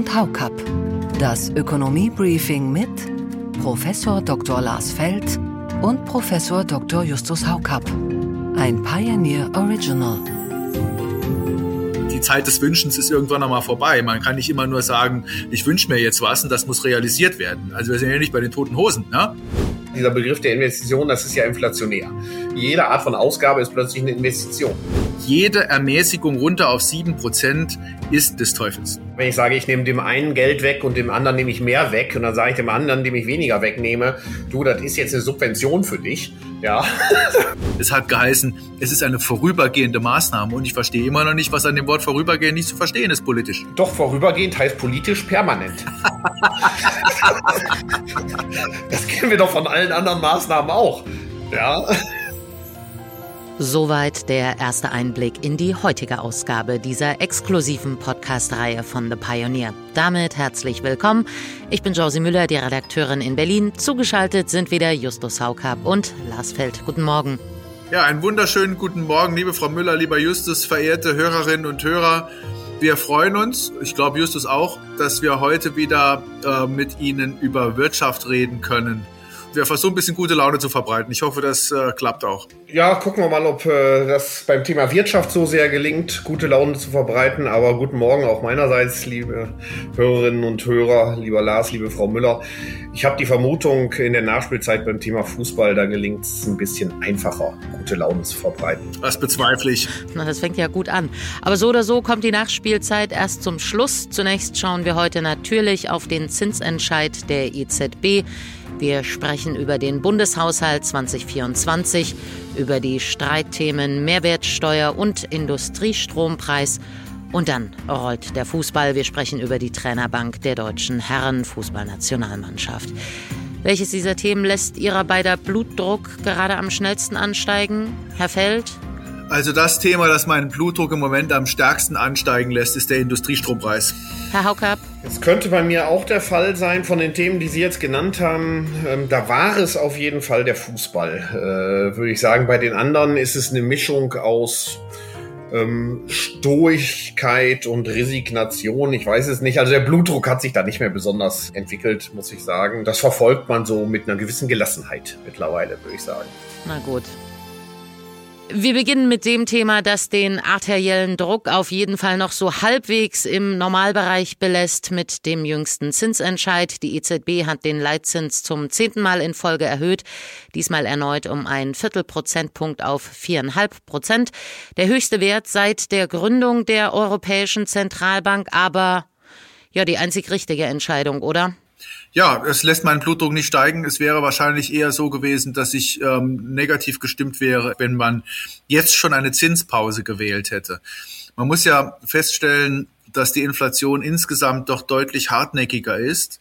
und Haukapp. Das Ökonomie-Briefing mit Professor Dr. Lars Feld und Professor Dr. Justus Haukapp. Ein Pioneer Original. Die Zeit des Wünschens ist irgendwann einmal vorbei. Man kann nicht immer nur sagen, ich wünsche mir jetzt was und das muss realisiert werden. Also wir sind ja nicht bei den toten Hosen. Ne? Dieser Begriff der Investition, das ist ja inflationär. Jede Art von Ausgabe ist plötzlich eine Investition. Jede Ermäßigung runter auf 7% ist des Teufels. Wenn ich sage, ich nehme dem einen Geld weg und dem anderen nehme ich mehr weg und dann sage ich dem anderen, dem ich weniger wegnehme, du, das ist jetzt eine Subvention für dich. Ja. es hat geheißen, es ist eine vorübergehende Maßnahme und ich verstehe immer noch nicht, was an dem Wort vorübergehend nicht zu verstehen ist politisch. Doch, vorübergehend heißt politisch permanent. das kennen wir doch von allen anderen Maßnahmen auch. Ja. Soweit der erste Einblick in die heutige Ausgabe dieser exklusiven Podcast-Reihe von The Pioneer. Damit herzlich willkommen. Ich bin Josie Müller, die Redakteurin in Berlin. Zugeschaltet sind wieder Justus Haukapp und Lars Feld. Guten Morgen. Ja, einen wunderschönen guten Morgen, liebe Frau Müller, lieber Justus, verehrte Hörerinnen und Hörer. Wir freuen uns, ich glaube Justus auch, dass wir heute wieder äh, mit Ihnen über Wirtschaft reden können wir versuchen ein bisschen gute Laune zu verbreiten. Ich hoffe, das äh, klappt auch. Ja, gucken wir mal, ob äh, das beim Thema Wirtschaft so sehr gelingt, gute Laune zu verbreiten. Aber guten Morgen auch meinerseits, liebe Hörerinnen und Hörer, lieber Lars, liebe Frau Müller. Ich habe die Vermutung, in der Nachspielzeit beim Thema Fußball, da gelingt es ein bisschen einfacher, gute Laune zu verbreiten. Das bezweifle ich. Na, das fängt ja gut an. Aber so oder so kommt die Nachspielzeit erst zum Schluss. Zunächst schauen wir heute natürlich auf den Zinsentscheid der EZB. Wir sprechen über den Bundeshaushalt 2024, über die Streitthemen Mehrwertsteuer und Industriestrompreis. Und dann rollt der Fußball. Wir sprechen über die Trainerbank der deutschen Herrenfußballnationalmannschaft. Welches dieser Themen lässt Ihrer beider Blutdruck gerade am schnellsten ansteigen? Herr Feld? Also das Thema, das meinen Blutdruck im Moment am stärksten ansteigen lässt, ist der Industriestrompreis. Herr Haukapp? Es könnte bei mir auch der Fall sein von den Themen, die Sie jetzt genannt haben. Ähm, da war es auf jeden Fall der Fußball, äh, würde ich sagen. Bei den anderen ist es eine Mischung aus ähm, Stoigkeit und Resignation. Ich weiß es nicht. Also der Blutdruck hat sich da nicht mehr besonders entwickelt, muss ich sagen. Das verfolgt man so mit einer gewissen Gelassenheit mittlerweile, würde ich sagen. Na gut. Wir beginnen mit dem Thema, das den arteriellen Druck auf jeden Fall noch so halbwegs im Normalbereich belässt mit dem jüngsten Zinsentscheid. Die EZB hat den Leitzins zum zehnten Mal in Folge erhöht, diesmal erneut um einen Viertelprozentpunkt auf viereinhalb Prozent. Der höchste Wert seit der Gründung der Europäischen Zentralbank, aber ja, die einzig richtige Entscheidung, oder? Ja, es lässt meinen Blutdruck nicht steigen. Es wäre wahrscheinlich eher so gewesen, dass ich ähm, negativ gestimmt wäre, wenn man jetzt schon eine Zinspause gewählt hätte. Man muss ja feststellen, dass die Inflation insgesamt doch deutlich hartnäckiger ist.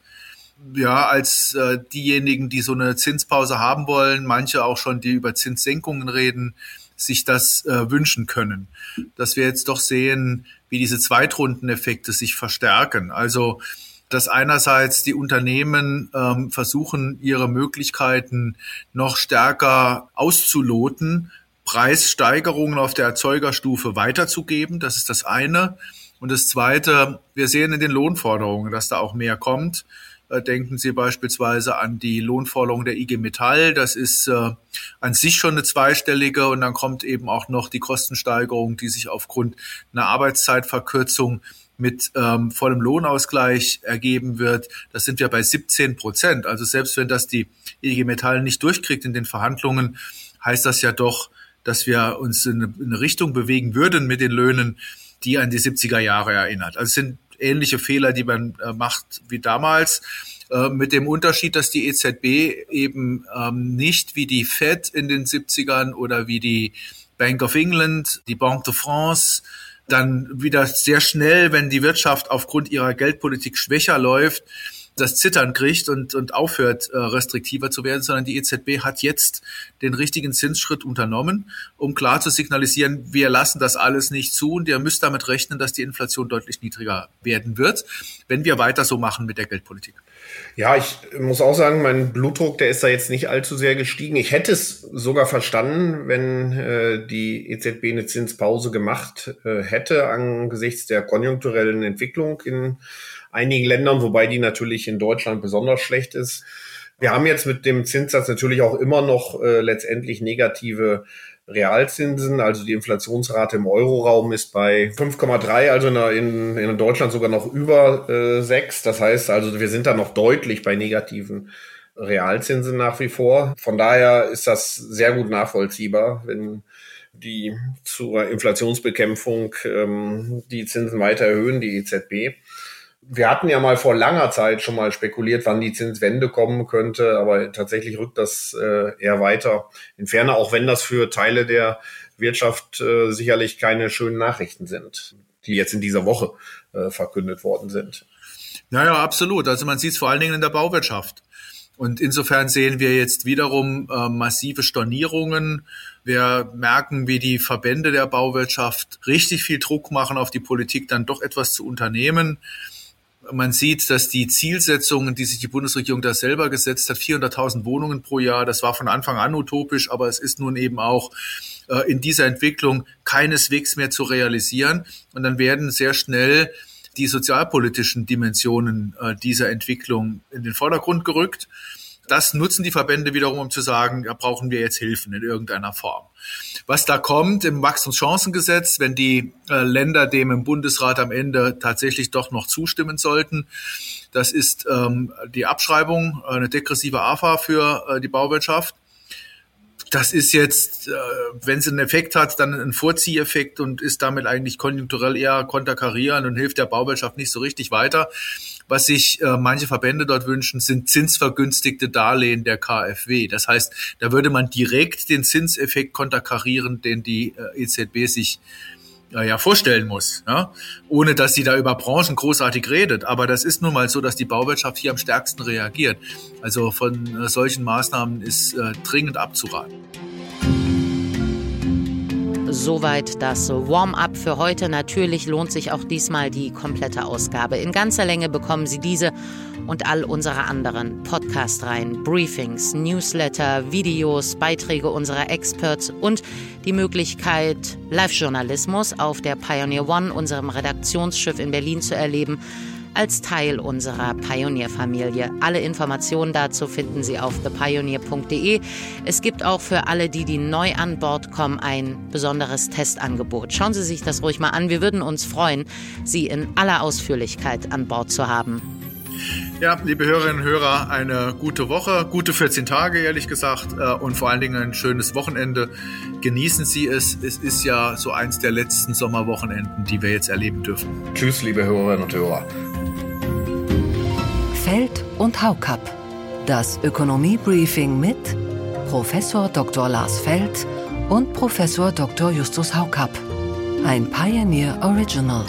Ja, als äh, diejenigen, die so eine Zinspause haben wollen, manche auch schon, die über Zinssenkungen reden, sich das äh, wünschen können. Dass wir jetzt doch sehen, wie diese Zweitrundeneffekte sich verstärken. Also dass einerseits die Unternehmen ähm, versuchen, ihre Möglichkeiten noch stärker auszuloten, Preissteigerungen auf der Erzeugerstufe weiterzugeben. Das ist das eine. Und das zweite, wir sehen in den Lohnforderungen, dass da auch mehr kommt. Äh, denken Sie beispielsweise an die Lohnforderung der IG Metall. Das ist äh, an sich schon eine zweistellige und dann kommt eben auch noch die Kostensteigerung, die sich aufgrund einer Arbeitszeitverkürzung mit ähm, vollem Lohnausgleich ergeben wird, das sind wir bei 17 Prozent. Also selbst wenn das die IG Metall nicht durchkriegt in den Verhandlungen, heißt das ja doch, dass wir uns in eine, in eine Richtung bewegen würden mit den Löhnen, die an die 70er Jahre erinnert. Also es sind ähnliche Fehler, die man äh, macht wie damals äh, mit dem Unterschied, dass die EZB eben ähm, nicht wie die Fed in den 70ern oder wie die Bank of England, die Banque de France dann wieder sehr schnell, wenn die Wirtschaft aufgrund ihrer Geldpolitik schwächer läuft, das Zittern kriegt und, und aufhört, äh, restriktiver zu werden, sondern die EZB hat jetzt den richtigen Zinsschritt unternommen, um klar zu signalisieren, wir lassen das alles nicht zu und ihr müsst damit rechnen, dass die Inflation deutlich niedriger werden wird, wenn wir weiter so machen mit der Geldpolitik. Ja, ich muss auch sagen, mein Blutdruck, der ist da jetzt nicht allzu sehr gestiegen. Ich hätte es sogar verstanden, wenn äh, die EZB eine Zinspause gemacht äh, hätte angesichts der konjunkturellen Entwicklung in einigen Ländern, wobei die natürlich in Deutschland besonders schlecht ist. Wir haben jetzt mit dem Zinssatz natürlich auch immer noch äh, letztendlich negative Realzinsen. Also die Inflationsrate im Euroraum ist bei 5,3, also in, in, Deutschland sogar noch über äh, 6. Das heißt also, wir sind da noch deutlich bei negativen Realzinsen nach wie vor. Von daher ist das sehr gut nachvollziehbar, wenn die zur Inflationsbekämpfung ähm, die Zinsen weiter erhöhen, die EZB wir hatten ja mal vor langer Zeit schon mal spekuliert, wann die Zinswende kommen könnte, aber tatsächlich rückt das äh, eher weiter in Ferne, auch wenn das für Teile der Wirtschaft äh, sicherlich keine schönen Nachrichten sind, die jetzt in dieser Woche äh, verkündet worden sind. Naja, absolut. Also man sieht es vor allen Dingen in der Bauwirtschaft. Und insofern sehen wir jetzt wiederum äh, massive Stornierungen. Wir merken, wie die Verbände der Bauwirtschaft richtig viel Druck machen auf die Politik, dann doch etwas zu unternehmen. Man sieht, dass die Zielsetzungen, die sich die Bundesregierung da selber gesetzt hat, 400.000 Wohnungen pro Jahr, das war von Anfang an utopisch, aber es ist nun eben auch äh, in dieser Entwicklung keineswegs mehr zu realisieren. Und dann werden sehr schnell die sozialpolitischen Dimensionen äh, dieser Entwicklung in den Vordergrund gerückt. Das nutzen die Verbände wiederum, um zu sagen, da brauchen wir jetzt Hilfen in irgendeiner Form. Was da kommt im Wachstumschancengesetz, wenn die äh, Länder dem im Bundesrat am Ende tatsächlich doch noch zustimmen sollten, das ist ähm, die Abschreibung, eine degressive AFA für äh, die Bauwirtschaft. Das ist jetzt, äh, wenn es einen Effekt hat, dann ein Vorzieheffekt und ist damit eigentlich konjunkturell eher konterkarieren und hilft der Bauwirtschaft nicht so richtig weiter. Was sich äh, manche Verbände dort wünschen, sind zinsvergünstigte Darlehen der KfW. Das heißt, da würde man direkt den Zinseffekt konterkarieren, den die äh, EZB sich äh, ja vorstellen muss, ja? ohne dass sie da über Branchen großartig redet. Aber das ist nun mal so, dass die Bauwirtschaft hier am stärksten reagiert. Also von äh, solchen Maßnahmen ist äh, dringend abzuraten. Soweit das Warm-up für heute. Natürlich lohnt sich auch diesmal die komplette Ausgabe. In ganzer Länge bekommen Sie diese und all unsere anderen Podcast-Reihen, Briefings, Newsletter, Videos, Beiträge unserer Experts und die Möglichkeit, Live-Journalismus auf der Pioneer One, unserem Redaktionsschiff in Berlin, zu erleben als Teil unserer Pioneer-Familie. Alle Informationen dazu finden Sie auf thepioneer.de. Es gibt auch für alle, die, die neu an Bord kommen, ein besonderes Testangebot. Schauen Sie sich das ruhig mal an. Wir würden uns freuen, Sie in aller Ausführlichkeit an Bord zu haben. Ja, liebe Hörerinnen und Hörer, eine gute Woche, gute 14 Tage, ehrlich gesagt, äh, und vor allen Dingen ein schönes Wochenende. Genießen Sie es. Es ist ja so eins der letzten Sommerwochenenden, die wir jetzt erleben dürfen. Tschüss, liebe Hörerinnen und Hörer. Feld und Haukapp. Das Ökonomie-Briefing mit Professor Dr. Lars Feld und Professor Dr. Justus Haukapp. Ein Pioneer Original.